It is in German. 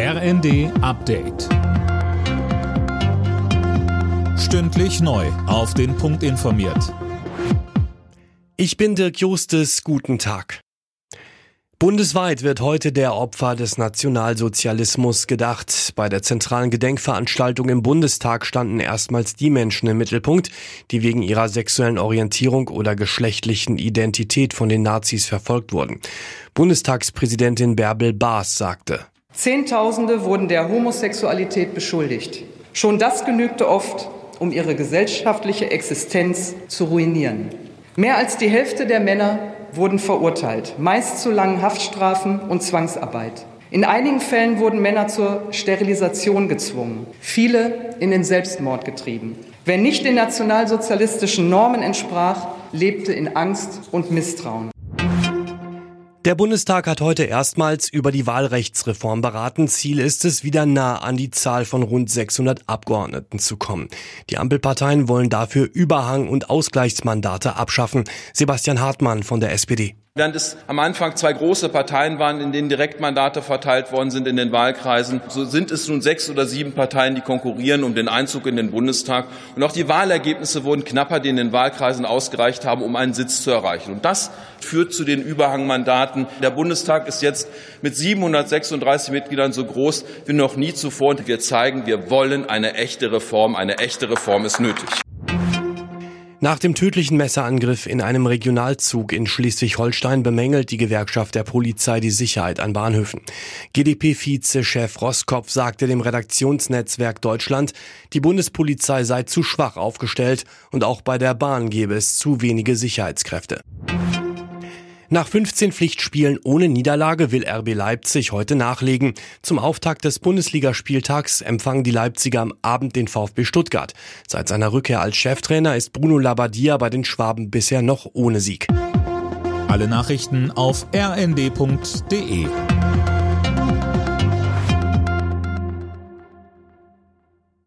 RND Update. Stündlich neu. Auf den Punkt informiert. Ich bin Dirk Justes. Guten Tag. Bundesweit wird heute der Opfer des Nationalsozialismus gedacht. Bei der zentralen Gedenkveranstaltung im Bundestag standen erstmals die Menschen im Mittelpunkt, die wegen ihrer sexuellen Orientierung oder geschlechtlichen Identität von den Nazis verfolgt wurden. Bundestagspräsidentin Bärbel Baas sagte. Zehntausende wurden der Homosexualität beschuldigt. Schon das genügte oft, um ihre gesellschaftliche Existenz zu ruinieren. Mehr als die Hälfte der Männer wurden verurteilt, meist zu langen Haftstrafen und Zwangsarbeit. In einigen Fällen wurden Männer zur Sterilisation gezwungen, viele in den Selbstmord getrieben. Wer nicht den nationalsozialistischen Normen entsprach, lebte in Angst und Misstrauen. Der Bundestag hat heute erstmals über die Wahlrechtsreform beraten. Ziel ist es, wieder nah an die Zahl von rund 600 Abgeordneten zu kommen. Die Ampelparteien wollen dafür Überhang- und Ausgleichsmandate abschaffen. Sebastian Hartmann von der SPD. Während es am Anfang zwei große Parteien waren, in denen Direktmandate verteilt worden sind in den Wahlkreisen, so sind es nun sechs oder sieben Parteien, die konkurrieren um den Einzug in den Bundestag. Und auch die Wahlergebnisse wurden knapper, die in den Wahlkreisen ausgereicht haben, um einen Sitz zu erreichen. Und das führt zu den Überhangmandaten. Der Bundestag ist jetzt mit 736 Mitgliedern so groß wie noch nie zuvor. Und wir zeigen, wir wollen eine echte Reform. Eine echte Reform ist nötig. Nach dem tödlichen Messerangriff in einem Regionalzug in Schleswig-Holstein bemängelt die Gewerkschaft der Polizei die Sicherheit an Bahnhöfen. GdP-Vize-Chef Roskopf sagte dem Redaktionsnetzwerk Deutschland, die Bundespolizei sei zu schwach aufgestellt und auch bei der Bahn gebe es zu wenige Sicherheitskräfte. Nach 15 Pflichtspielen ohne Niederlage will RB Leipzig heute nachlegen. Zum Auftakt des Bundesligaspieltags empfangen die Leipziger am Abend den VfB Stuttgart. Seit seiner Rückkehr als Cheftrainer ist Bruno Labbadia bei den Schwaben bisher noch ohne Sieg. Alle Nachrichten auf rnd.de